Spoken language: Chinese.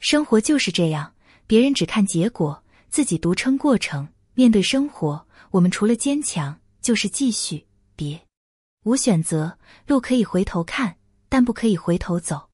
生活就是这样别人只看结果自己独撑过程。面对生活我们除了坚强就是继续别。无选择路可以回头看但不可以回头走。